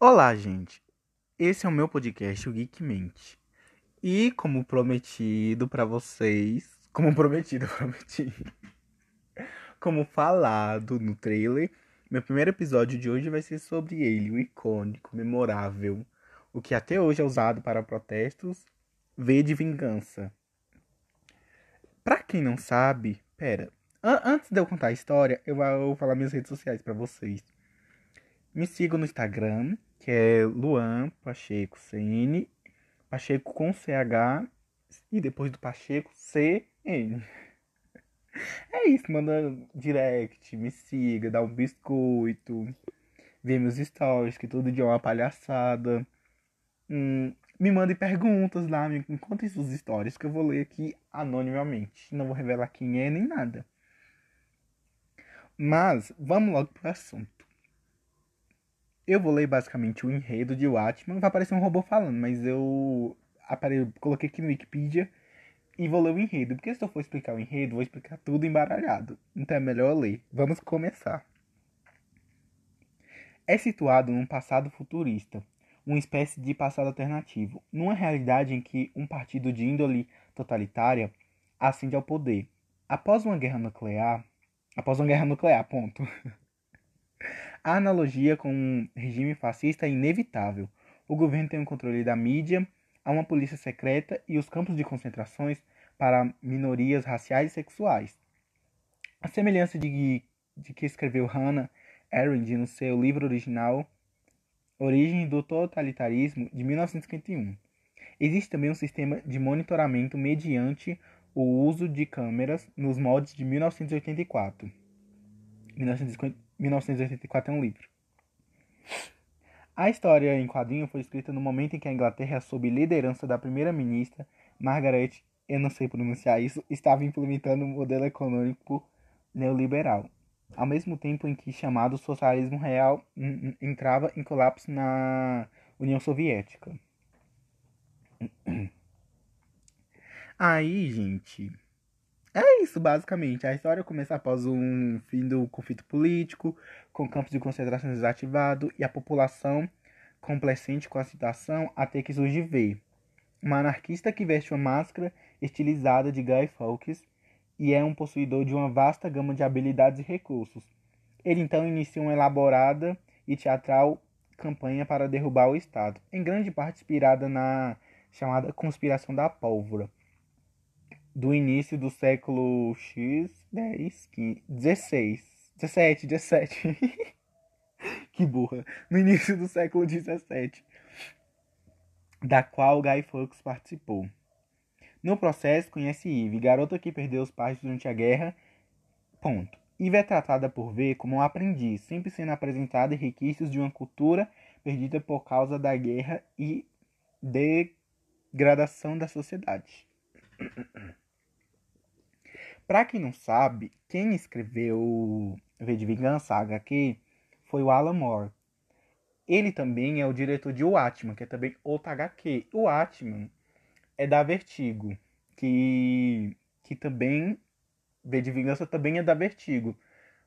Olá, gente. Esse é o meu podcast, o Geek Mente. E como prometido para vocês, como prometido, prometi. Como falado no trailer, meu primeiro episódio de hoje vai ser sobre ele, o icônico, memorável, o que até hoje é usado para protestos, V de vingança. Pra quem não sabe, pera, an antes de eu contar a história, eu vou falar minhas redes sociais para vocês. Me sigam no Instagram, que é Luan Pacheco CN, Pacheco com CH e depois do Pacheco CN. É isso, manda direct, me siga, dá um biscoito, vê meus stories, que todo dia é uma palhaçada. Hum, me mande perguntas lá, me contem suas histórias que eu vou ler aqui anonimamente. Não vou revelar quem é nem nada. Mas vamos logo pro assunto. Eu vou ler basicamente o enredo de Watchman. Vai aparecer um robô falando, mas eu apare... coloquei aqui no Wikipedia e vou ler o enredo. Porque se eu for explicar o enredo, vou explicar tudo embaralhado. Então é melhor ler. Vamos começar. É situado num passado futurista, uma espécie de passado alternativo, numa realidade em que um partido de índole totalitária ascende ao poder. Após uma guerra nuclear, após uma guerra nuclear, ponto. A analogia com um regime fascista é inevitável. O governo tem o controle da mídia, há uma polícia secreta e os campos de concentrações para minorias raciais e sexuais. A semelhança de, de que escreveu Hannah Arendt no seu livro original Origem do Totalitarismo, de 1951. Existe também um sistema de monitoramento mediante o uso de câmeras nos moldes de 1984. 1950 1984 é um livro. A história em quadrinho foi escrita no momento em que a Inglaterra, sob liderança da primeira-ministra Margaret, eu não sei pronunciar isso, estava implementando um modelo econômico neoliberal, ao mesmo tempo em que chamado socialismo real entrava em colapso na União Soviética. Aí, gente, é isso, basicamente. A história começa após um fim do conflito político, com campos de concentração desativado e a população complacente com a situação até que surge V, uma anarquista que veste uma máscara estilizada de Guy Fawkes e é um possuidor de uma vasta gama de habilidades e recursos. Ele então inicia uma elaborada e teatral campanha para derrubar o Estado, em grande parte inspirada na chamada Conspiração da Pólvora do início do século X, 10, 15, 16, 17, 17. que burra. No início do século 17, da qual Guy Fawkes participou. No processo, conhece Eve, garota que perdeu os pais durante a guerra. Ponto. Eve é tratada por V como um aprendiz, sempre sendo apresentada requisitos de uma cultura perdida por causa da guerra e degradação da sociedade. Pra quem não sabe, quem escreveu V de Vingança, HQ, foi o Alan Moore. Ele também é o diretor de O Atman, que é também outra HQ. O Atman é da Vertigo, que, que também, V de Vingança também é da Vertigo.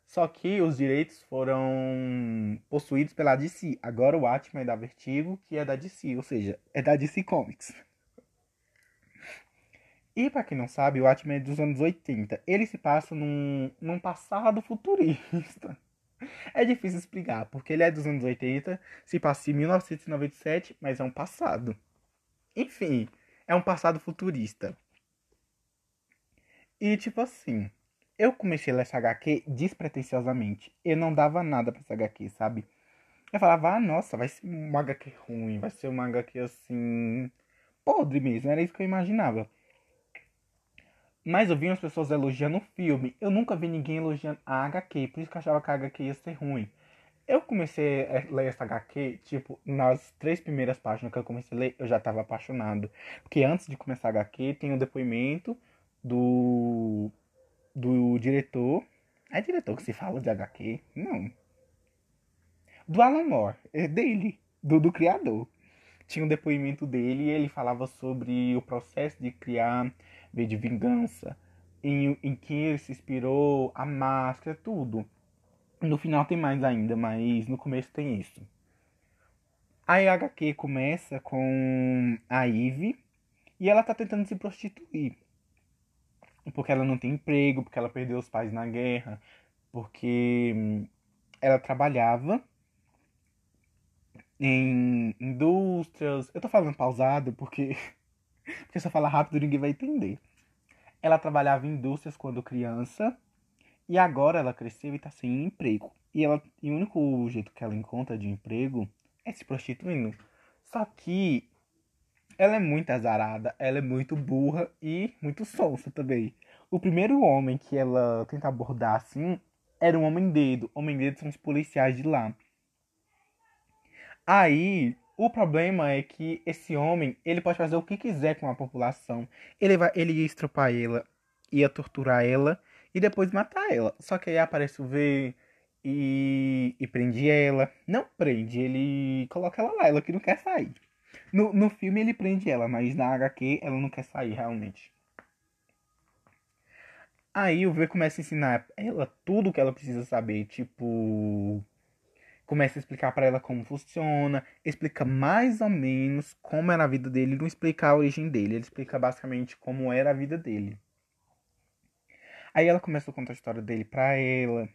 Só que os direitos foram possuídos pela DC. Agora o Atman é da Vertigo, que é da DC, ou seja, é da DC Comics. E para quem não sabe, o Watchmen é dos anos 80. Ele se passa num, num passado futurista. É difícil explicar, porque ele é dos anos 80, se passa em 1997, mas é um passado. Enfim, é um passado futurista. E tipo assim, eu comecei a ler essa HQ despretensiosamente. Eu não dava nada pra essa HQ, sabe? Eu falava, ah, nossa, vai ser uma HQ ruim, vai ser uma HQ assim. podre mesmo, era isso que eu imaginava. Mas eu vi as pessoas elogiando o filme. Eu nunca vi ninguém elogiando a HQ, por isso que eu achava que a HQ ia ser ruim. Eu comecei a ler essa HQ, tipo, nas três primeiras páginas que eu comecei a ler, eu já estava apaixonado. Porque antes de começar a HQ, tem o um depoimento do, do diretor. É diretor que se fala de HQ? Não. Do Alan Moore, é dele, do, do criador. Tinha um depoimento dele e ele falava sobre o processo de criar V de Vingança, em, em que ele se inspirou, a máscara, tudo. No final tem mais ainda, mas no começo tem isso. A HQ começa com a Eve e ela tá tentando se prostituir. Porque ela não tem emprego, porque ela perdeu os pais na guerra, porque hum, ela trabalhava em indústrias. Eu tô falando pausado porque, porque se eu falar rápido ninguém vai entender. Ela trabalhava em indústrias quando criança e agora ela cresceu e tá sem emprego. E, ela, e o único jeito que ela encontra de emprego é se prostituindo. Só que ela é muito azarada, ela é muito burra e muito sonsa também. O primeiro homem que ela tenta abordar assim era um homem dedo. Homem dedo são os policiais de lá. Aí, o problema é que esse homem, ele pode fazer o que quiser com a população. Ele vai, ele ia estrupar ela, ia torturar ela e depois matar ela. Só que aí aparece o V e, e prende ela. Não prende, ele coloca ela lá, ela que não quer sair. No, no filme ele prende ela, mas na HQ ela não quer sair realmente. Aí o V começa a ensinar ela tudo o que ela precisa saber, tipo. Começa a explicar para ela como funciona, explica mais ou menos como era a vida dele, não explica a origem dele, ele explica basicamente como era a vida dele. Aí ela começa a contar a história dele pra ela.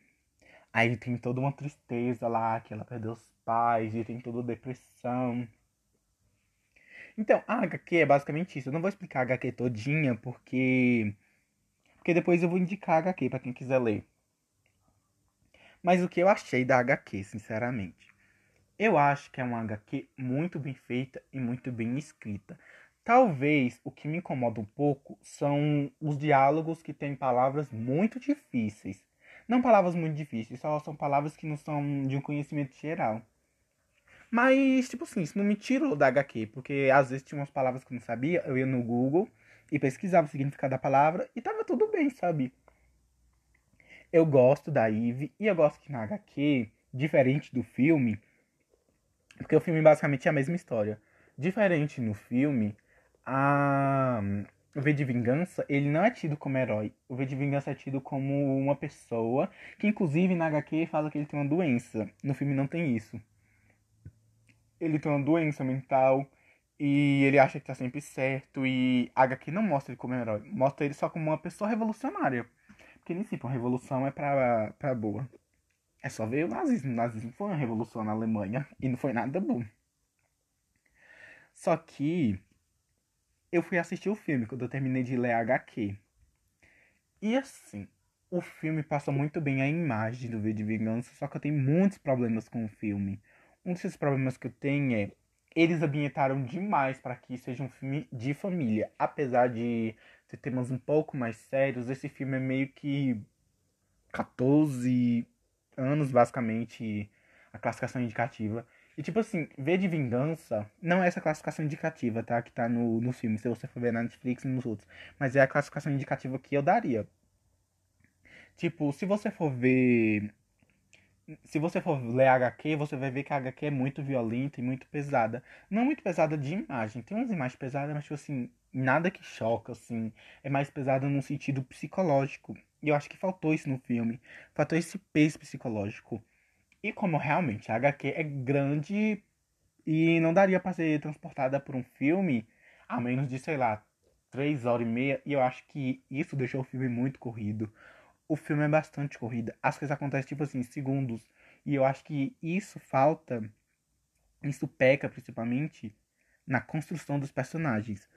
Aí tem toda uma tristeza lá, que ela perdeu os pais, e tem toda depressão. Então, a HQ é basicamente isso. Eu não vou explicar a HQ todinha, porque. Porque depois eu vou indicar a HQ pra quem quiser ler. Mas o que eu achei da HQ, sinceramente? Eu acho que é uma HQ muito bem feita e muito bem escrita. Talvez o que me incomoda um pouco são os diálogos que têm palavras muito difíceis. Não palavras muito difíceis, só são palavras que não são de um conhecimento geral. Mas, tipo assim, isso não me tirou da HQ, porque às vezes tinha umas palavras que eu não sabia, eu ia no Google e pesquisava o significado da palavra e tava tudo bem, sabe? Eu gosto da Eve e eu gosto que na HQ, diferente do filme, porque o filme basicamente é a mesma história. Diferente no filme, a o V de Vingança, ele não é tido como herói. O V de Vingança é tido como uma pessoa que, inclusive, na HQ fala que ele tem uma doença. No filme não tem isso. Ele tem uma doença mental e ele acha que tá sempre certo. E a HQ não mostra ele como herói. Mostra ele só como uma pessoa revolucionária. Porque nem sempre uma revolução é pra, pra boa. É só ver o nazismo. O nazismo foi uma revolução na Alemanha e não foi nada bom. Só que eu fui assistir o filme quando eu terminei de ler HQ. E assim, o filme passa muito bem a imagem do V de Vingança, só que eu tenho muitos problemas com o filme. Um desses problemas que eu tenho é eles ambientaram demais para que seja um filme de família. Apesar de ter temas um pouco mais sérios, esse filme é meio que 14 anos, basicamente, a classificação indicativa. E tipo assim, V de Vingança não é essa classificação indicativa, tá? Que tá no, no filme, se você for ver na Netflix e nos outros. Mas é a classificação indicativa que eu daria. Tipo, se você for ver. Se você for ler HQ, você vai ver que a HQ é muito violenta e muito pesada. Não muito pesada de imagem. Tem umas imagens pesadas, mas tipo assim, nada que choca, assim. É mais pesada no sentido psicológico. E eu acho que faltou isso no filme. Faltou esse peso psicológico. E como realmente a HQ é grande e não daria para ser transportada por um filme a menos de, sei lá, três horas e meia. E eu acho que isso deixou o filme muito corrido. O filme é bastante corrida. As coisas acontecem, tipo assim, segundos. E eu acho que isso falta. Isso peca principalmente na construção dos personagens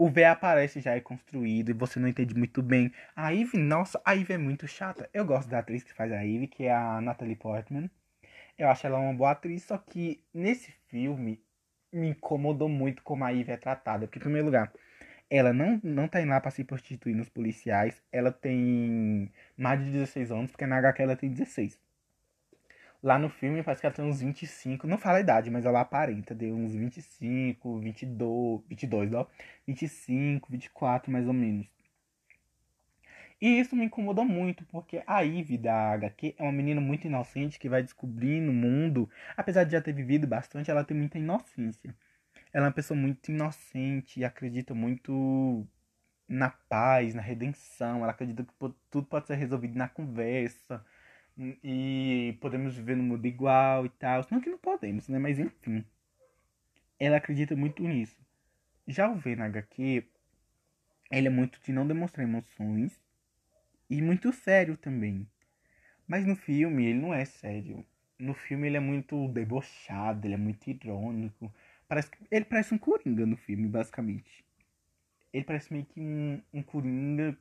o V aparece já é construído e você não entende muito bem. A Eve, nossa, a Eve é muito chata. Eu gosto da atriz que faz a Eve, que é a Natalie Portman. Eu acho ela uma boa atriz, só que nesse filme me incomodou muito como a Eve é tratada. Porque, em primeiro lugar, ela não, não tá indo lá pra se prostituir nos policiais. Ela tem mais de 16 anos, porque na HQ ela tem 16. Lá no filme parece que ela tem uns 25, não fala a idade, mas ela aparenta, deu uns 25, 22, 22, ó, 25, 24 mais ou menos. E isso me incomodou muito, porque a Ivy da HQ é uma menina muito inocente que vai descobrindo o mundo. Apesar de já ter vivido bastante, ela tem muita inocência. Ela é uma pessoa muito inocente e acredita muito na paz, na redenção. Ela acredita que tudo pode ser resolvido na conversa e podemos viver no mundo igual e tal. Não que não podemos, né? Mas enfim. ela acredita muito nisso. Já o V na HQ, ele é muito de não demonstrar emoções e muito sério também. Mas no filme ele não é sério. No filme ele é muito debochado, ele é muito irônico. Parece, ele parece um coringa no filme, basicamente. Ele parece meio que um, um coringa.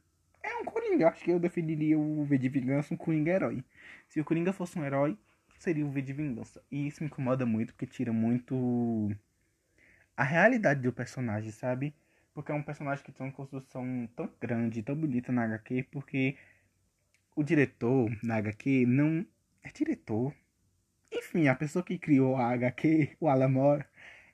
É um coringa, acho que eu definiria o V de Vingança um coringa herói. Se o coringa fosse um herói, seria o V de Vingança. E isso me incomoda muito, porque tira muito a realidade do personagem, sabe? Porque é um personagem que tem uma construção tão grande, tão bonita na HQ, porque o diretor na HQ não é diretor. Enfim, a pessoa que criou a HQ, o Alan Moore,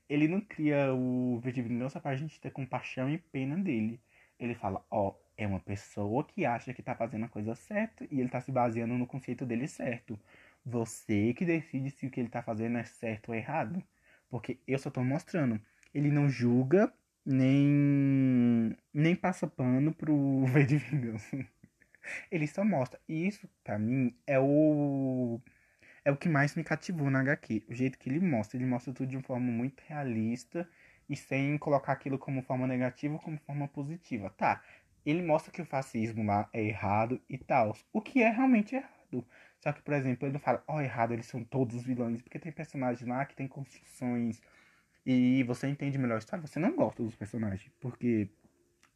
ele não cria o V de Vingança pra gente ter compaixão e pena dele. Ele fala, ó, oh, é uma pessoa que acha que tá fazendo a coisa certa e ele tá se baseando no conceito dele certo. Você que decide se o que ele tá fazendo é certo ou errado. Porque eu só tô mostrando ele não julga nem nem passa pano pro V de Vingança. ele só mostra. E isso, para mim, é o é o que mais me cativou na HQ. O jeito que ele mostra. Ele mostra tudo de uma forma muito realista e sem colocar aquilo como forma negativa ou como forma positiva. Tá, ele mostra que o fascismo lá é errado e tal. O que é realmente errado. Só que, por exemplo, ele não fala, ó, oh, errado, eles são todos vilões. Porque tem personagens lá que tem construções e você entende melhor a história, você não gosta dos personagens, porque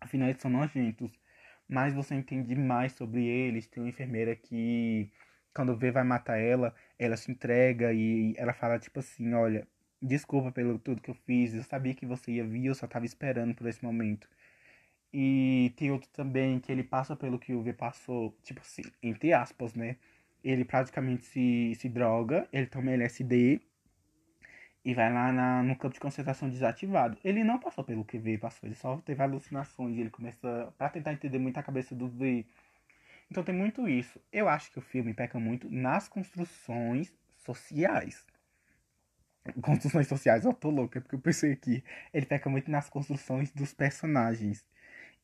afinal eles são nojentos, mas você entende mais sobre eles. Tem uma enfermeira que, quando vê vai matar ela, ela se entrega e ela fala tipo assim: Olha, desculpa pelo tudo que eu fiz, eu sabia que você ia vir, eu só tava esperando por esse momento. E tem outro também que ele passa pelo que o V passou, tipo assim, entre aspas, né? Ele praticamente se, se droga, ele toma LSD e vai lá na, no campo de concentração desativado. Ele não passou pelo que V passou, ele só teve alucinações. Ele começa para tentar entender muito a cabeça do V. Então tem muito isso. Eu acho que o filme peca muito nas construções sociais. Construções sociais, eu tô louca, é porque eu pensei aqui. Ele peca muito nas construções dos personagens.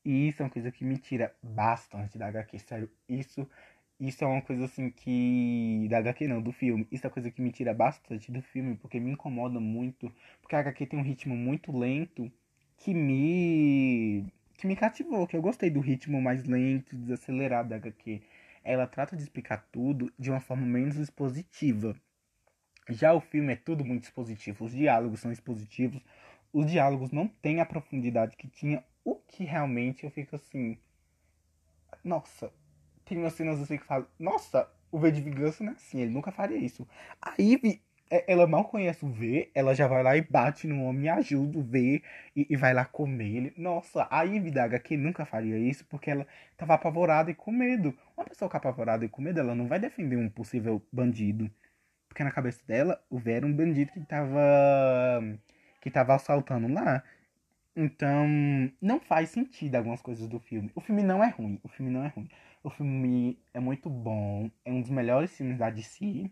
E isso é uma coisa que me tira bastante da HQ. Sério, isso isso é uma coisa assim que. Da HQ não, do filme. Isso é uma coisa que me tira bastante do filme, porque me incomoda muito. Porque a HQ tem um ritmo muito lento que me. que me cativou, que eu gostei do ritmo mais lento, desacelerado da HQ. Ela trata de explicar tudo de uma forma menos expositiva. Já o filme é tudo muito expositivo, os diálogos são expositivos, os diálogos não têm a profundidade que tinha, o que realmente eu fico assim. Nossa, tem umas cenas assim que falam, nossa, o V de vingança não é assim, ele nunca faria isso. A Ivy, é, ela mal conhece o V, ela já vai lá e bate no homem, ajuda o V e, e vai lá comer ele. Nossa, a Ivy da HQ nunca faria isso porque ela tava apavorada e com medo. Uma pessoa que é apavorada e com medo, ela não vai defender um possível bandido. Porque na cabeça dela, o V era um bandido que tava. que tava assaltando lá. Então, não faz sentido algumas coisas do filme. O filme não é ruim, o filme não é ruim. O filme é muito bom, é um dos melhores filmes da DC.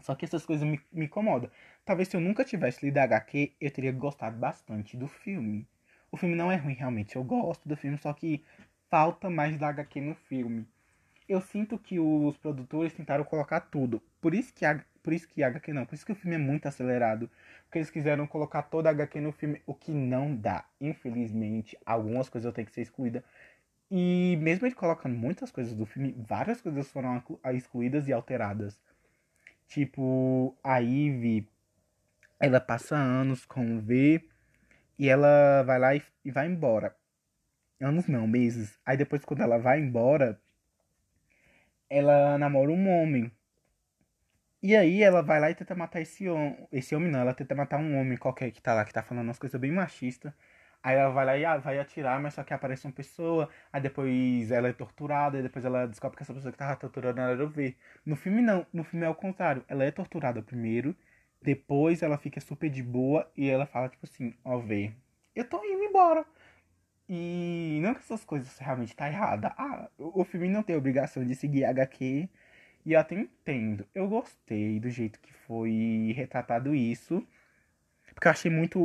Só que essas coisas me, me incomodam. Talvez se eu nunca tivesse lido a HQ, eu teria gostado bastante do filme. O filme não é ruim, realmente. Eu gosto do filme, só que falta mais da HQ no filme. Eu sinto que os produtores tentaram colocar tudo. Por isso que a, por isso que a HQ não, por isso que o filme é muito acelerado. Porque eles quiseram colocar toda a HQ no filme, o que não dá. Infelizmente, algumas coisas têm que ser excluídas. E mesmo ele colocando muitas coisas do filme, várias coisas foram excluídas e alteradas. Tipo, a Ivy, ela passa anos com o V e ela vai lá e, e vai embora. Anos não, meses. Aí depois quando ela vai embora, ela namora um homem. E aí ela vai lá e tenta matar esse homem. Esse homem não, ela tenta matar um homem qualquer que tá lá, que tá falando umas coisas bem machistas. Aí ela vai lá e ah, vai atirar, mas só que aparece uma pessoa. Aí depois ela é torturada, e depois ela descobre que essa pessoa que tava torturando ela era o V. No filme não, no filme é o contrário. Ela é torturada primeiro, depois ela fica super de boa e ela fala tipo assim, ó V, eu tô indo embora. E não que essas coisas realmente tá errada. Ah, o filme não tem obrigação de seguir HQ e eu até entendo. Eu gostei do jeito que foi retratado isso. Porque eu achei muito,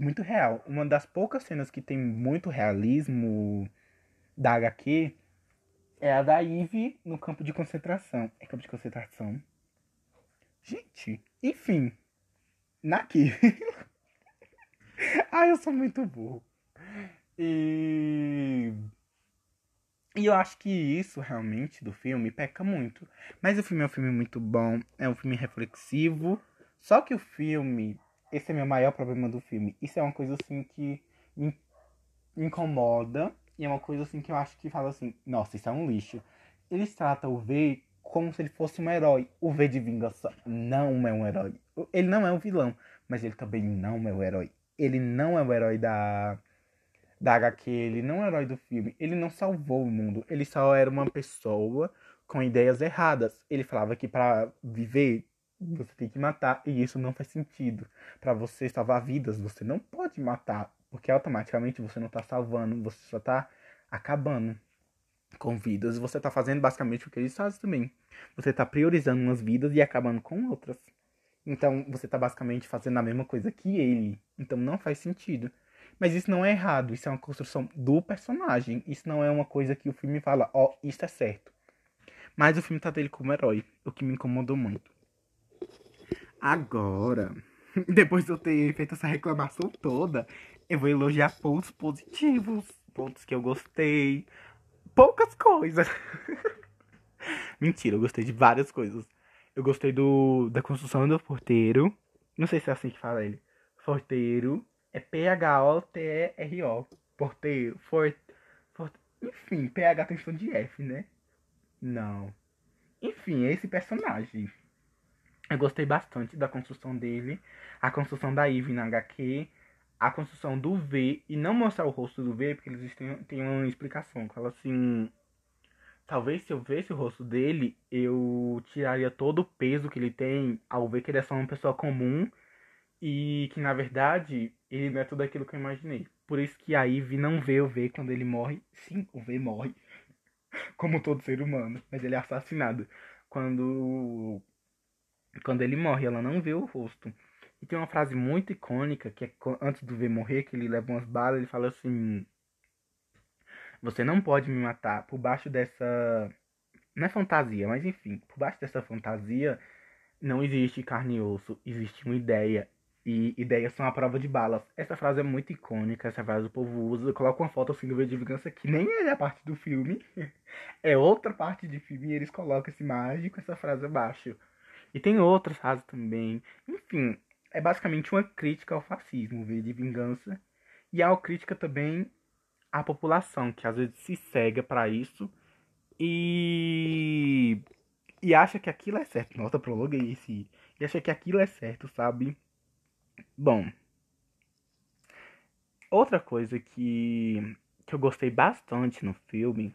muito real. Uma das poucas cenas que tem muito realismo da HQ é a da Eve no campo de concentração. É campo de concentração? Gente, enfim. Naquilo. Ai, eu sou muito burro. E. E eu acho que isso realmente do filme peca muito. Mas o filme é um filme muito bom, é um filme reflexivo. Só que o filme, esse é meu maior problema do filme. Isso é uma coisa assim que me incomoda. E é uma coisa assim que eu acho que fala assim, nossa, isso é um lixo. Eles tratam o V como se ele fosse um herói. O V de vingança não é um herói. Ele não é um vilão, mas ele também não é o herói. Ele não é o herói da da HQ, ele não é o herói do filme. Ele não salvou o mundo. Ele só era uma pessoa com ideias erradas. Ele falava que para viver você tem que matar e isso não faz sentido. Para você salvar vidas, você não pode matar, porque automaticamente você não tá salvando, você só tá acabando com vidas. Você tá fazendo basicamente o que eles fazem também. Você tá priorizando umas vidas e acabando com outras. Então você tá basicamente fazendo a mesma coisa que ele. Então não faz sentido. Mas isso não é errado, isso é uma construção do personagem. Isso não é uma coisa que o filme fala, ó, oh, isso é certo. Mas o filme tá dele como herói, o que me incomodou muito. Agora, depois de eu ter feito essa reclamação toda, eu vou elogiar pontos positivos, pontos que eu gostei. Poucas coisas. Mentira, eu gostei de várias coisas. Eu gostei do da construção do porteiro. Não sei se é assim que fala ele. Porteiro. É P-H-O-T-E-R-O. Porteiro. Fort, fort, enfim, PH tem som de F, né? Não. Enfim, é esse personagem. Eu gostei bastante da construção dele. A construção da Eve na HQ. A construção do V. E não mostrar o rosto do V, porque eles têm uma explicação. Fala assim. Talvez se eu visse o rosto dele, eu tiraria todo o peso que ele tem ao ver que ele é só uma pessoa comum e que na verdade ele não é tudo aquilo que eu imaginei. Por isso que a Ivy não vê o V quando ele morre. Sim, o V morre. Como todo ser humano. Mas ele é assassinado. Quando. Quando ele morre, ela não vê o rosto. E tem uma frase muito icônica que é antes do V morrer, que ele leva umas balas, ele fala assim. Você não pode me matar por baixo dessa. Não é fantasia, mas enfim, por baixo dessa fantasia não existe carne e osso, existe uma ideia e ideias são a prova de balas. Essa frase é muito icônica, essa frase o povo usa. Coloca uma foto assim do V de Vingança que nem é a parte do filme, é outra parte de filme e eles colocam esse com essa frase abaixo. E tem outras frases também. Enfim, é basicamente uma crítica ao fascismo, V de Vingança. E é uma crítica também à população, que às vezes se cega para isso e. e acha que aquilo é certo. Nossa, prologuei esse. E acha que aquilo é certo, sabe? Bom, outra coisa que, que eu gostei bastante no filme,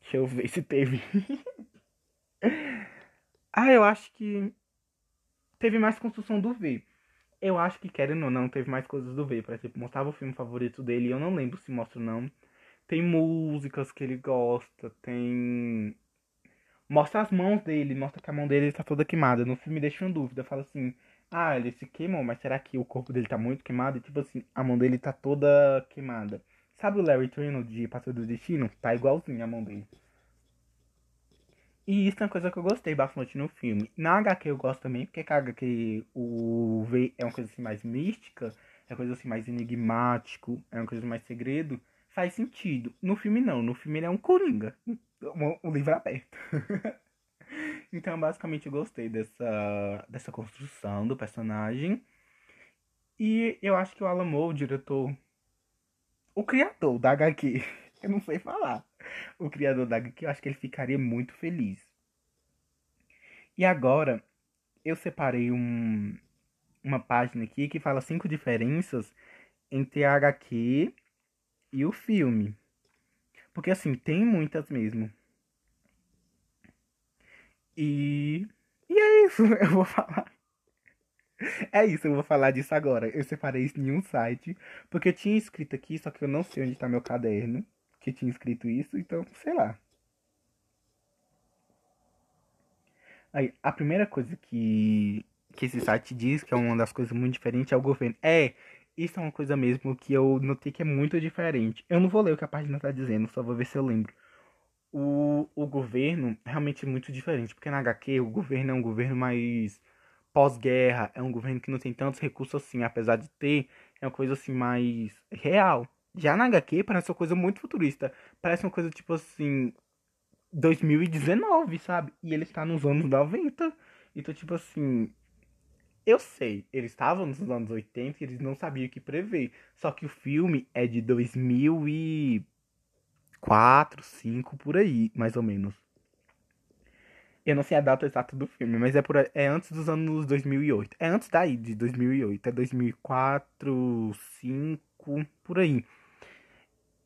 deixa eu ver se teve. ah, eu acho que teve mais construção do V. Eu acho que, querendo ou não, teve mais coisas do V. Por exemplo, mostrava o filme favorito dele, eu não lembro se mostra ou não. Tem músicas que ele gosta, tem. Mostra as mãos dele, mostra que a mão dele está toda queimada. No filme deixa uma dúvida, fala assim ah, ele se queimou, mas será que o corpo dele tá muito queimado? E tipo assim, a mão dele tá toda queimada. Sabe o Larry Trino de Pastor do Destino? Tá igualzinho a mão dele. E isso é uma coisa que eu gostei bastante no filme. Na HQ eu gosto também, porque a HQ o V é uma coisa assim mais mística, é uma coisa assim mais enigmático, é uma coisa mais segredo. Faz sentido. No filme não, no filme ele é um coringa. Um, um livro aberto. Então, basicamente, eu gostei dessa, dessa construção do personagem. E eu acho que o Alan Moore, o diretor, o criador da HQ, eu não sei falar, o criador da HQ, eu acho que ele ficaria muito feliz. E agora, eu separei um, uma página aqui que fala cinco diferenças entre a HQ e o filme. Porque, assim, tem muitas mesmo. E. E é isso, eu vou falar. É isso, eu vou falar disso agora. Eu separei isso em um site, porque eu tinha escrito aqui, só que eu não sei onde tá meu caderno, que tinha escrito isso, então, sei lá. Aí, a primeira coisa que, que esse site diz, que é uma das coisas muito diferentes, é o governo. É, isso é uma coisa mesmo que eu notei que é muito diferente. Eu não vou ler o que a página tá dizendo, só vou ver se eu lembro o, o governo realmente é muito diferente, porque na HQ o governo é um governo mais pós-guerra, é um governo que não tem tantos recursos assim, apesar de ter, É uma coisa assim mais real. Já na HQ parece uma coisa muito futurista. Parece uma coisa tipo assim. 2019, sabe? E ele está nos anos 90. Então, tipo assim. Eu sei, eles estavam nos anos 80 e eles não sabiam o que prever. Só que o filme é de 2004, 2005, por aí, mais ou menos. Eu não sei a data exata do filme, mas é, por, é antes dos anos 2008. É antes daí, de 2008. É 2004, 2005, por aí.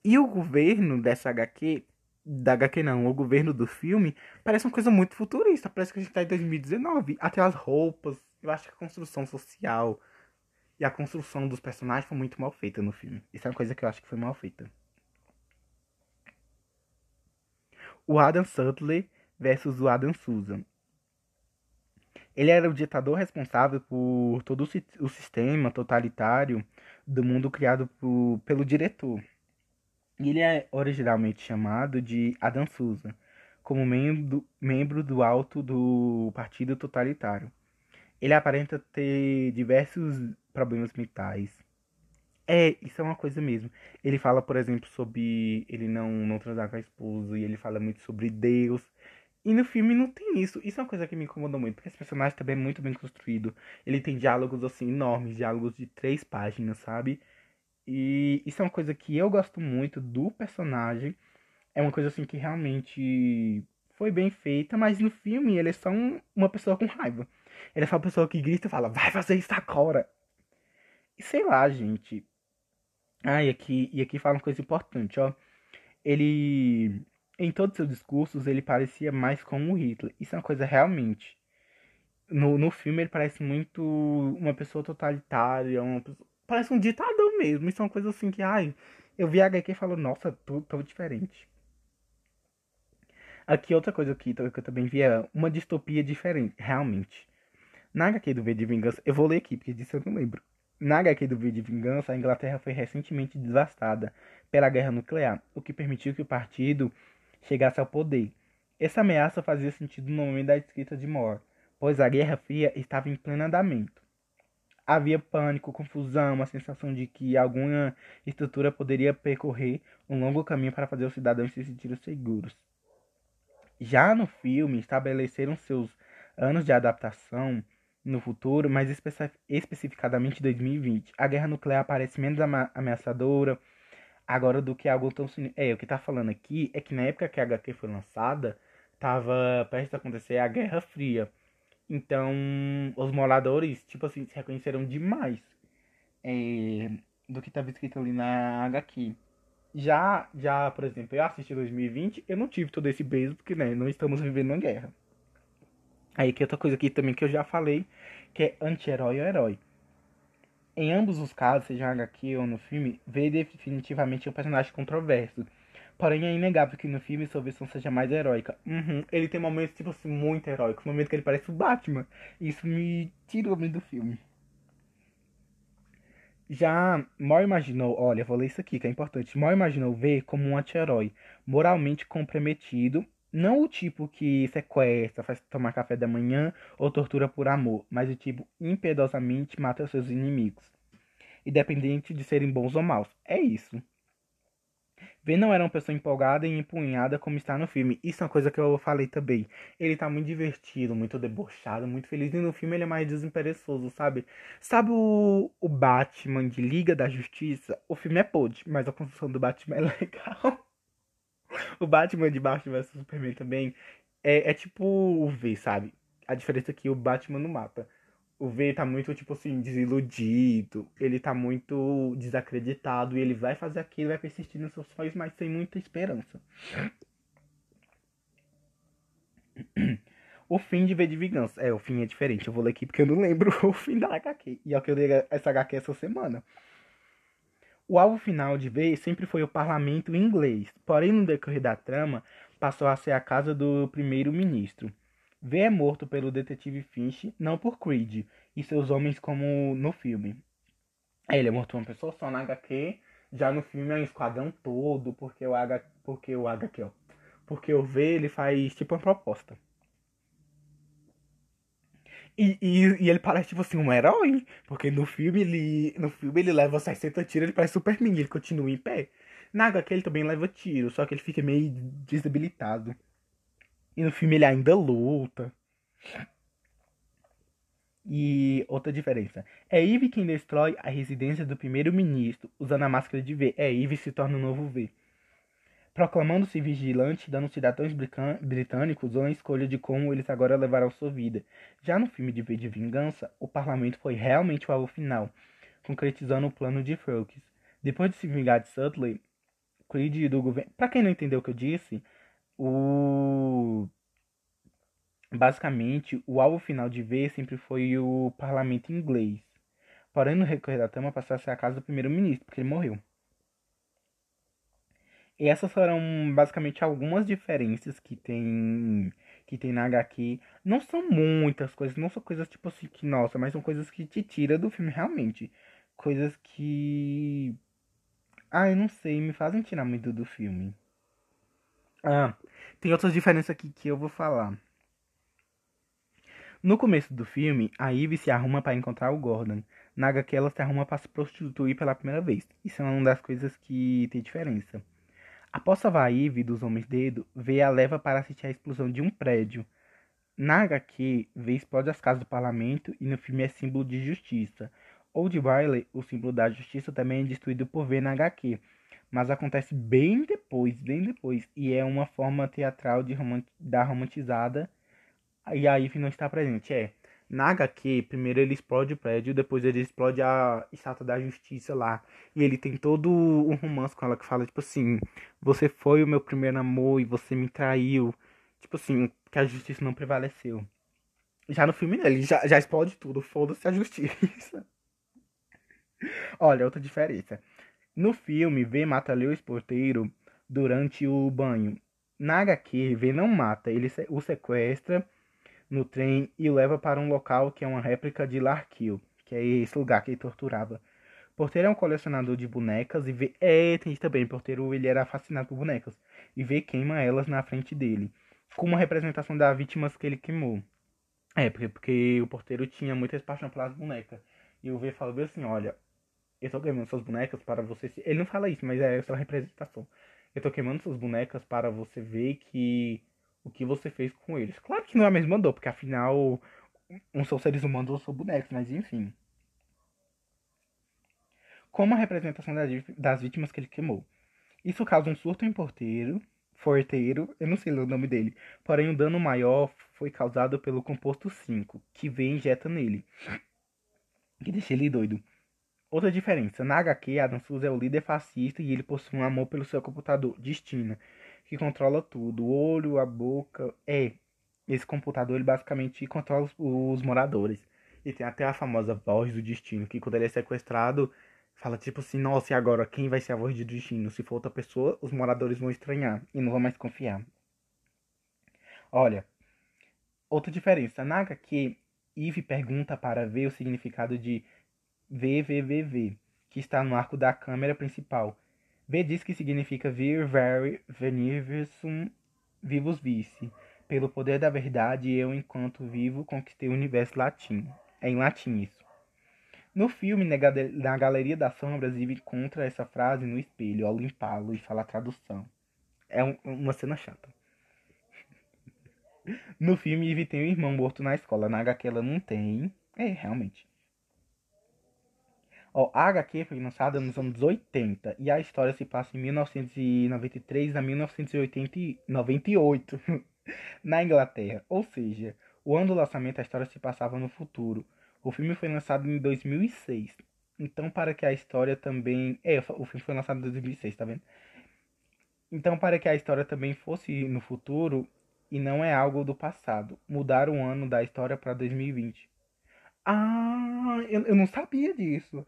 E o governo dessa HQ, da HQ não, o governo do filme, parece uma coisa muito futurista. Parece que a gente tá em 2019. Até as roupas, eu acho que a construção social e a construção dos personagens foi muito mal feita no filme. Isso é uma coisa que eu acho que foi mal feita. O Adam Sutler versus o Adam Susan. Ele era o ditador responsável por todo o sistema totalitário do mundo criado por, pelo diretor. Ele é originalmente chamado de Adam Susan, como membro, membro do alto do Partido Totalitário. Ele aparenta ter diversos problemas mentais. É, isso é uma coisa mesmo. Ele fala, por exemplo, sobre ele não, não transar com a esposa, e ele fala muito sobre Deus. E no filme não tem isso. Isso é uma coisa que me incomodou muito, porque esse personagem também é muito bem construído. Ele tem diálogos assim enormes, diálogos de três páginas, sabe? E isso é uma coisa que eu gosto muito do personagem. É uma coisa assim que realmente foi bem feita, mas no filme ele é só um, uma pessoa com raiva. Ele é só uma pessoa que grita e fala, vai fazer isso agora. E sei lá, gente. Ah, e aqui, e aqui fala uma coisa importante, ó. Ele em todos os seus discursos, ele parecia mais como Hitler. Isso é uma coisa realmente. No, no filme, ele parece muito uma pessoa totalitária, uma pessoa, parece um ditador mesmo. Isso é uma coisa assim que, ai, eu vi a HQ e falo, nossa, tô, tô diferente. Aqui, outra coisa que, que eu também vi é uma distopia diferente, realmente. Na HQ do V de Vingança, eu vou ler aqui, porque disso eu não lembro. Na HQ do V de Vingança, a Inglaterra foi recentemente devastada pela guerra nuclear, o que permitiu que o partido chegasse ao poder. Essa ameaça fazia sentido no momento da escrita de Moore, pois a Guerra Fria estava em pleno andamento. Havia pânico, confusão, uma sensação de que alguma estrutura poderia percorrer um longo caminho para fazer os cidadãos se sentirem seguros. Já no filme, estabeleceram seus anos de adaptação no futuro, mas especificadamente 2020. A guerra nuclear parece menos ameaçadora, Agora, do que algo tão É, o que tá falando aqui é que na época que a HQ foi lançada, tava prestes a acontecer a Guerra Fria. Então, os moradores, tipo assim, se reconheceram demais é, do que estava escrito ali na HQ. Já, já, por exemplo, eu assisti 2020, eu não tive todo esse peso, porque, né, não estamos vivendo uma guerra. Aí, que outra coisa aqui também que eu já falei, que é anti-herói ou herói. Em ambos os casos, seja na HQ ou no filme, vê definitivamente um personagem controverso. Porém, é inegável que no filme sua versão seja mais heróica. Uhum. Ele tem momentos, tipo assim, muito heróicos. Momentos que ele parece o Batman. Isso me tirou do filme. Já Moore imaginou, olha, vou ler isso aqui que é importante. Moore imaginou ver como um anti-herói, moralmente comprometido, não o tipo que sequestra, faz tomar café da manhã ou tortura por amor, mas o tipo impiedosamente mata seus inimigos, independente de serem bons ou maus. É isso. V não era uma pessoa empolgada e empunhada como está no filme. Isso é uma coisa que eu falei também. Ele tá muito divertido, muito debochado, muito feliz. E no filme ele é mais desinteressoso, sabe? Sabe o, o Batman de Liga da Justiça? O filme é podre, mas a construção do Batman é legal o Batman de Batman vs Superman também é, é tipo o V, sabe? A diferença é que o Batman não mata. O V tá muito, tipo assim, desiludido. Ele tá muito desacreditado. E ele vai fazer aquilo, vai persistir nos seus sonhos, mas sem muita esperança. O fim de V de Vingança. É, o fim é diferente. Eu vou ler aqui porque eu não lembro o fim da HQ. E é o que eu li essa HQ essa semana. O alvo final de V sempre foi o parlamento inglês, porém no decorrer da trama passou a ser a casa do primeiro-ministro. V é morto pelo detetive Finch, não por Creed e seus homens como no filme. Ele é morto uma pessoa só na HQ, já no filme é um esquadrão todo, porque o H, porque o HQ, ó, porque o V ele faz tipo uma proposta. E, e, e, ele parece, tipo assim, um herói. Porque no filme ele. No filme ele leva 60 tiros, ele parece Superman, ele continua em pé. Na HQ ele também leva tiro, só que ele fica meio desabilitado. E no filme ele ainda luta. E outra diferença. É Eve quem destrói a residência do primeiro-ministro usando a máscara de V. É Eve se torna o novo V proclamando-se vigilante, dando cidadãos britânicos uma escolha de como eles agora levarão sua vida. Já no filme de V de Vingança, o parlamento foi realmente o alvo final, concretizando o plano de Frogs. Depois de se vingar de Sutley, Creed do governo. Para quem não entendeu o que eu disse, o basicamente o alvo final de V sempre foi o parlamento inglês. Porém, no recorrer da trama, passou a ser a casa do primeiro-ministro, porque ele morreu. E essas foram basicamente algumas diferenças que tem que tem na HQ. Não são muitas coisas, não são coisas tipo assim que, nossa, mas são coisas que te tira do filme realmente. Coisas que. Ah, eu não sei, me fazem tirar muito do filme. Ah, tem outras diferenças aqui que eu vou falar. No começo do filme, a Ivy se arruma para encontrar o Gordon. Na HQ, ela se arruma para se prostituir pela primeira vez. Isso é uma das coisas que tem diferença. Após salvar a Eve dos Homens Dedo, vê a leva para assistir à explosão de um prédio. Na HQ, vê explode as casas do parlamento e no filme é símbolo de justiça. Old Riley, o símbolo da justiça, também é destruído por V na HQ, mas acontece bem depois, bem depois, e é uma forma teatral de romant da romantizada e a Eve não está presente. É, na HQ, primeiro ele explode o prédio, depois ele explode a estátua da justiça lá. E ele tem todo um romance com ela que fala, tipo assim, você foi o meu primeiro amor e você me traiu. Tipo assim, que a justiça não prevaleceu. Já no filme ele já, já explode tudo, foda-se a justiça. Olha, outra diferença. No filme, V mata Lewis Porteiro durante o banho. Na HQ, V não mata, ele o sequestra no trem e o leva para um local que é uma réplica de Larkill, que é esse lugar que ele torturava. Porteiro é um colecionador de bonecas e vê. É, tem também. Porteiro ele era fascinado por bonecas. E vê queima elas na frente dele. Com uma representação das vítimas que ele queimou. É, porque, porque o porteiro tinha muita paixão pelas bonecas. E o V fala bem assim: olha, eu tô queimando suas bonecas para você. Ele não fala isso, mas é essa representação. Eu tô queimando suas bonecas para você ver que o que você fez com eles. Claro que não é a mesma dor, porque afinal não são seres humanos ou são bonecos, mas enfim. Como a representação das vítimas que ele queimou. Isso causa um surto em porteiro, forteiro, eu não sei o nome dele. Porém, o um dano maior foi causado pelo composto 5, que vem e injeta nele. Que deixa ele doido. Outra diferença, na HQ, Adam Souza é o líder fascista e ele possui um amor pelo seu computador, Destino, que controla tudo. O olho, a boca. É. Esse computador ele basicamente controla os, os moradores. E tem até a famosa voz do destino, que quando ele é sequestrado, fala tipo assim, nossa, e agora quem vai ser a voz do destino? Se for outra pessoa, os moradores vão estranhar e não vão mais confiar. Olha, outra diferença. Na HQ, Eve pergunta para ver o significado de VVVV, que está no arco da câmera principal. V diz que significa vir, very, venir, versum, vivus vice. Pelo poder da verdade, eu, enquanto vivo, conquistei o universo latino. É em latim isso. No filme, na Galeria das Sombras, Eve encontra essa frase no espelho ao limpá-lo e fala a tradução. É um, uma cena chata. No filme, Eve tem um irmão morto na escola. Na HQ ela não tem. É, realmente. Ó, a HQ foi lançada nos anos 80 e a história se passa em 1993 a 1998 na Inglaterra. Ou seja, o ano do lançamento a história se passava no futuro. O filme foi lançado em 2006. Então, para que a história também. É, o filme foi lançado em 2006, tá vendo? Então, para que a história também fosse no futuro e não é algo do passado, mudar o ano da história para 2020. Ah, eu, eu não sabia disso.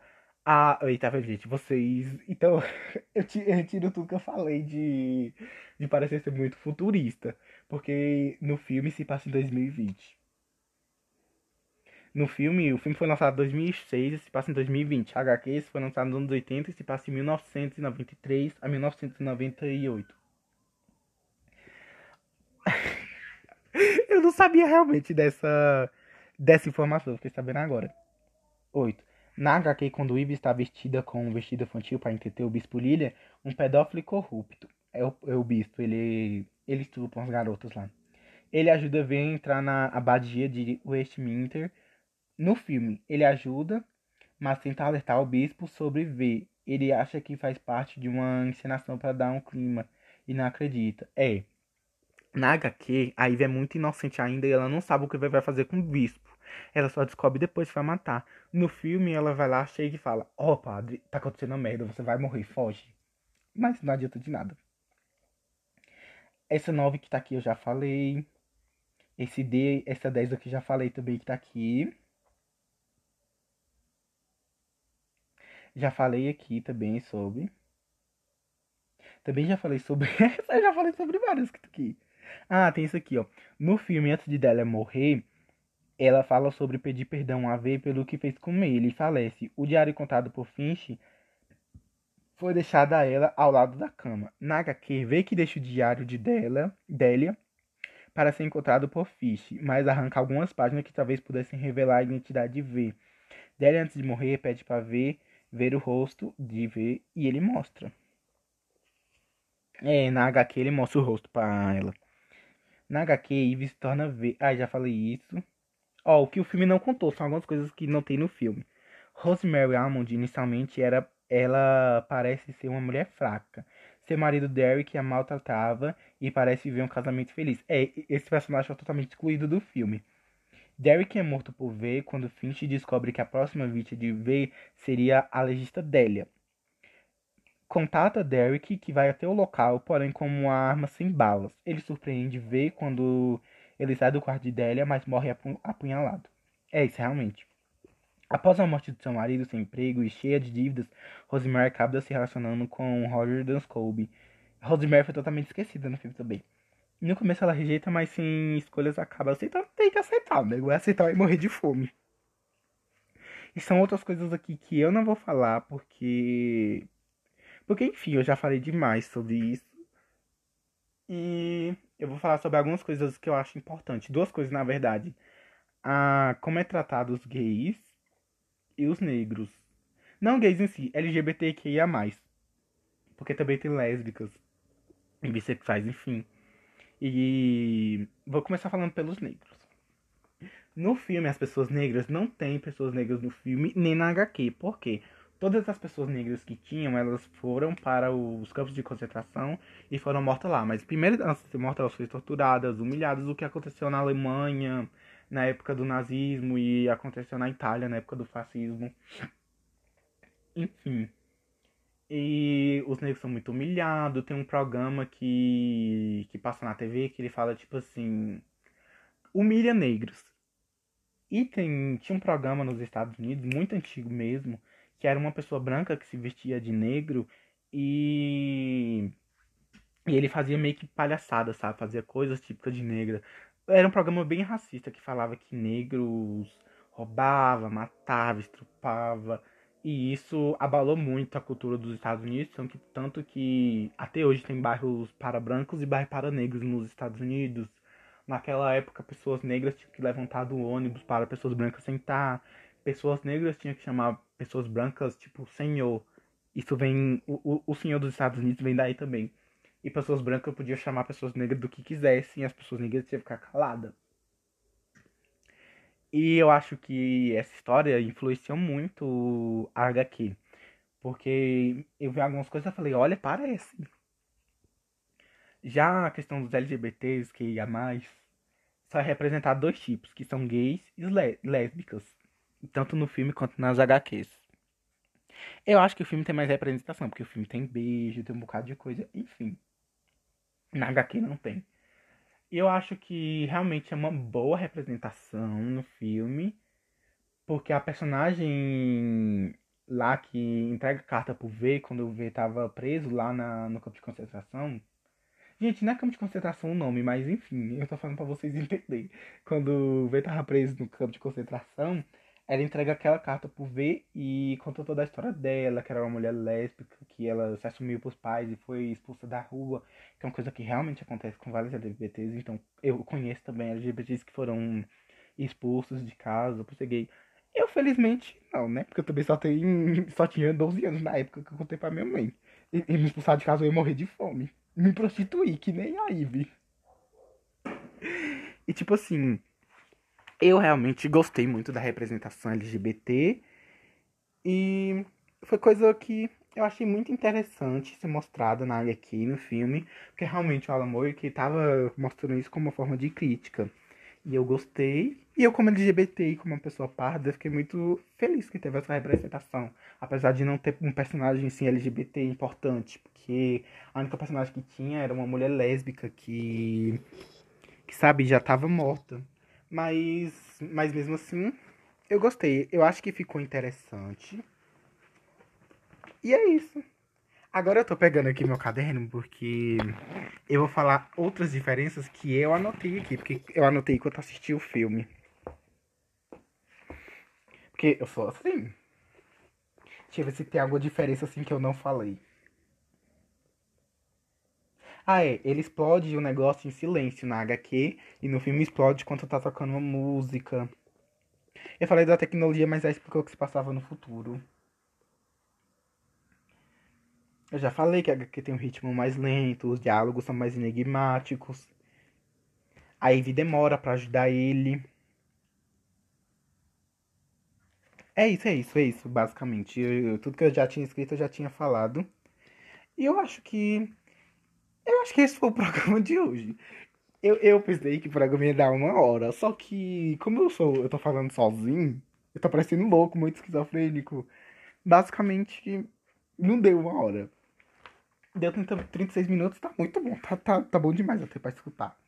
Ah, eita, gente, vocês. Então, eu, retiro tudo que eu falei de, de parecer ser muito futurista. Porque no filme se passa em 2020. No filme, o filme foi lançado em 2006 e se passa em 2020. A HQ foi lançado nos anos 80 e se passa em 1993 a 1998. eu não sabia realmente dessa dessa informação, fiquei sabendo agora. 8. Na HQ, quando Eve está vestida com um vestido infantil para entreter o Bispo Lilia, um pedófilo corrupto. É o, é o Bispo, ele, ele estupra as garotas lá. Ele ajuda a ver entrar na abadia de Westminster. No filme, ele ajuda, mas tenta alertar o Bispo sobre V. Ele acha que faz parte de uma encenação para dar um clima e não acredita. É, na HQ, a Ivy é muito inocente ainda e ela não sabe o que vai fazer com o bispo. Ela só descobre depois que vai matar. No filme, ela vai lá, chega e fala: Ó, oh, padre, tá acontecendo merda, você vai morrer, foge. Mas não adianta de nada. Essa 9 que tá aqui eu já falei. Esse D, essa 10 aqui já falei também que tá aqui. Já falei aqui também sobre. Também já falei sobre. eu já falei sobre vários que tá aqui. Ah, tem isso aqui, ó. No filme, antes de Delia morrer, ela fala sobre pedir perdão a V pelo que fez com ele e falece. O diário contado por Finch foi deixado a ela ao lado da cama. Na HQ, vê que deixa o diário de Delia, Delia para ser encontrado por Fish, mas arranca algumas páginas que talvez pudessem revelar a identidade de V. Delia, antes de morrer, pede para V ver o rosto de V e ele mostra. É, na HQ ele mostra o rosto para ela. Na HQ, Eve se torna V. Ah, já falei isso. Ó, o que o filme não contou são algumas coisas que não tem no filme. Rosemary Almond, inicialmente, era, ela parece ser uma mulher fraca. Seu marido Derek a maltratava e parece viver um casamento feliz. É, esse personagem é totalmente excluído do filme. Derek é morto por V quando Finch descobre que a próxima vítima de V seria a legista Delia contata Derek, que vai até o local, porém como uma arma sem balas. Ele surpreende ver quando ele sai do quarto de Delia, mas morre apunhalado. É isso, realmente. Após a morte de seu marido sem emprego e cheia de dívidas, Rosemary acaba se relacionando com Roger Danscolby. Rosemary foi totalmente esquecida no filme também. No começo ela rejeita, mas sem escolhas acaba aceitando. Tem que aceitar, né? Vai aceitar e morrer de fome. E são outras coisas aqui que eu não vou falar, porque porque, enfim, eu já falei demais sobre isso. E eu vou falar sobre algumas coisas que eu acho importantes. Duas coisas, na verdade. A, como é tratado os gays e os negros. Não gays em si, LGBTQIA+. Porque também tem lésbicas bissexuais, enfim. E vou começar falando pelos negros. No filme, as pessoas negras não tem pessoas negras no filme, nem na HQ. Por quê? Todas as pessoas negras que tinham, elas foram para os campos de concentração e foram mortas lá. Mas primeiro antes de ser mortas, elas foram torturadas, humilhadas, o que aconteceu na Alemanha na época do nazismo e aconteceu na Itália na época do fascismo. Enfim. E os negros são muito humilhados. Tem um programa que, que passa na TV que ele fala tipo assim: humilha negros. E tem, tinha um programa nos Estados Unidos, muito antigo mesmo, que era uma pessoa branca que se vestia de negro e, e ele fazia meio que palhaçada, sabe? Fazia coisas típicas de negra. Era um programa bem racista que falava que negros roubava, matava, estrupava. E isso abalou muito a cultura dos Estados Unidos, tanto que, tanto que até hoje tem bairros para brancos e bairros para negros nos Estados Unidos. Naquela época, pessoas negras tinham que levantar do ônibus para pessoas brancas sentar pessoas negras tinham que chamar pessoas brancas, tipo, senhor. Isso vem. O, o senhor dos Estados Unidos vem daí também. E pessoas brancas podiam chamar pessoas negras do que quisessem, e as pessoas negras tinham que ficar caladas. E eu acho que essa história influenciou muito a HQ. Porque eu vi algumas coisas e falei, olha, parece. Já a questão dos LGBTs, que ia mais, só é representar dois tipos, que são gays e lésbicas tanto no filme quanto nas HQs. Eu acho que o filme tem mais representação, porque o filme tem beijo, tem um bocado de coisa, enfim. Na HQ não tem. E eu acho que realmente é uma boa representação no filme, porque a personagem lá que entrega carta pro V, quando o V tava preso lá na, no campo de concentração. Gente, não é campo de concentração o nome, mas enfim, eu tô falando pra vocês entenderem. Quando o V tava preso no campo de concentração, ela entrega aquela carta pro V e conta toda a história dela, que era uma mulher lésbica, que ela se assumiu pros pais e foi expulsa da rua, que é uma coisa que realmente acontece com vários LGBTs, então eu conheço também LGBTs que foram expulsos de casa por ser gay. Eu, felizmente, não, né? Porque eu também só, tenho, só tinha 12 anos na época que eu contei pra minha mãe. E, e me expulsar de casa eu ia morrer de fome. Me prostituir, que nem a Ivy. E tipo assim, eu realmente gostei muito da representação LGBT. E foi coisa que eu achei muito interessante ser mostrada na HQ, no filme, porque realmente o Alan Moore que tava mostrando isso como uma forma de crítica. E eu gostei. E eu, como LGBT e como uma pessoa parda, fiquei muito feliz que teve essa representação. Apesar de não ter um personagem assim, LGBT importante. Porque a única personagem que tinha era uma mulher lésbica que. que sabe, já tava morta. Mas. Mas mesmo assim, eu gostei. Eu acho que ficou interessante. E é isso. Agora eu tô pegando aqui meu caderno porque eu vou falar outras diferenças que eu anotei aqui, porque eu anotei enquanto assisti o filme. Porque eu sou assim. Deixa eu ver se tem alguma diferença assim que eu não falei. Ah, é. Ele explode o negócio em silêncio na HQ e no filme explode quando tá tocando uma música. Eu falei da tecnologia, mas é porque o que se passava no futuro. Eu já falei que a HQ tem um ritmo mais lento, os diálogos são mais enigmáticos. A Ivy demora para ajudar ele. É isso, é isso, é isso, basicamente. Eu, tudo que eu já tinha escrito eu já tinha falado. E eu acho que. Eu acho que esse foi o programa de hoje. Eu, eu pensei que o programa ia dar uma hora. Só que, como eu sou. Eu tô falando sozinho, eu tô parecendo louco, muito esquizofrênico. Basicamente, não deu uma hora. Deu 30, 36 minutos, tá muito bom. Tá, tá, tá bom demais até pra escutar.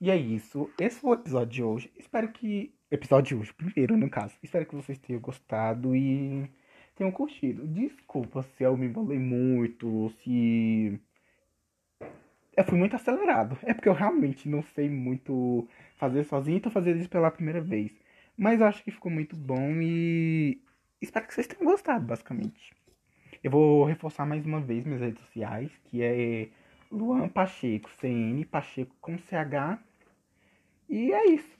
E é isso. Esse foi o episódio de hoje. Espero que. Episódio de hoje, primeiro, no caso. Espero que vocês tenham gostado e tenham curtido. Desculpa se eu me embolei muito, se. Eu fui muito acelerado. É porque eu realmente não sei muito fazer sozinho e tô fazendo isso pela primeira vez. Mas acho que ficou muito bom e espero que vocês tenham gostado, basicamente. Eu vou reforçar mais uma vez minhas redes sociais, que é Luan Pacheco, CN Pacheco com CH. E é isso.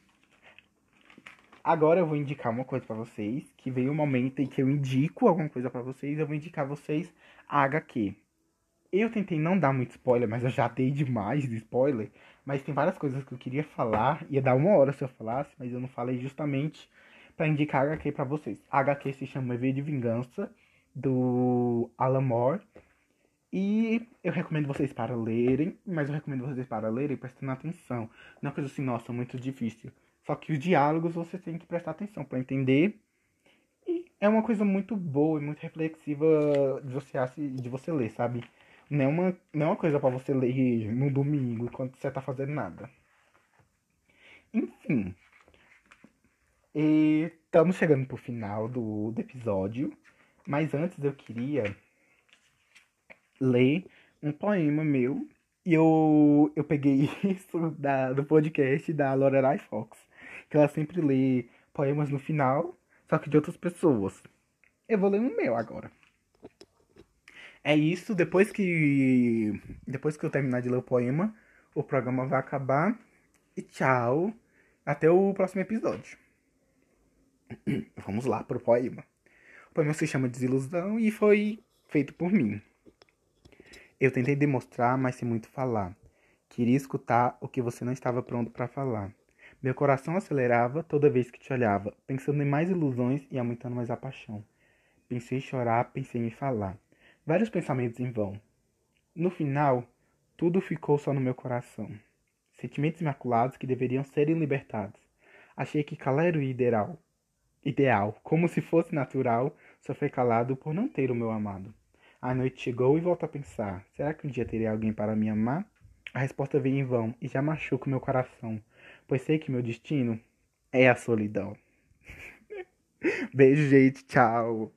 Agora eu vou indicar uma coisa para vocês, que veio um momento em que eu indico alguma coisa para vocês, eu vou indicar vocês a HQ. Eu tentei não dar muito spoiler, mas eu já dei demais de spoiler. Mas tem várias coisas que eu queria falar, ia dar uma hora se eu falasse, mas eu não falei justamente para indicar a HQ para vocês. A HQ se chama V de Vingança do Alan Moore. E eu recomendo vocês para lerem, mas eu recomendo vocês para lerem prestando atenção. Não é uma coisa assim, nossa, muito difícil. Só que os diálogos você tem que prestar atenção para entender. E é uma coisa muito boa e muito reflexiva de você, de você ler, sabe? Não é uma, não é uma coisa para você ler no domingo enquanto você tá fazendo nada. Enfim. Estamos chegando pro final do, do episódio. Mas antes eu queria ler um poema meu. E eu, eu peguei isso da, do podcast da Lorelai Fox. Que ela sempre lê poemas no final, só que de outras pessoas. Eu vou ler um meu agora. É isso, depois que. Depois que eu terminar de ler o poema, o programa vai acabar. E tchau. Até o próximo episódio. Vamos lá pro poema. O poema se chama Desilusão e foi feito por mim. Eu tentei demonstrar, mas sem muito falar. Queria escutar o que você não estava pronto para falar. Meu coração acelerava toda vez que te olhava, pensando em mais ilusões e aumentando mais a paixão. Pensei em chorar, pensei em falar. Vários pensamentos em vão. No final, tudo ficou só no meu coração. Sentimentos imaculados que deveriam serem libertados. Achei que calar era o ideal. Ideal, como se fosse natural, Sofri calado por não ter o meu amado. A noite chegou e volto a pensar: será que um dia terei alguém para me amar? A resposta veio em vão e já machuca o meu coração, pois sei que meu destino é a solidão. Beijo, gente. Tchau.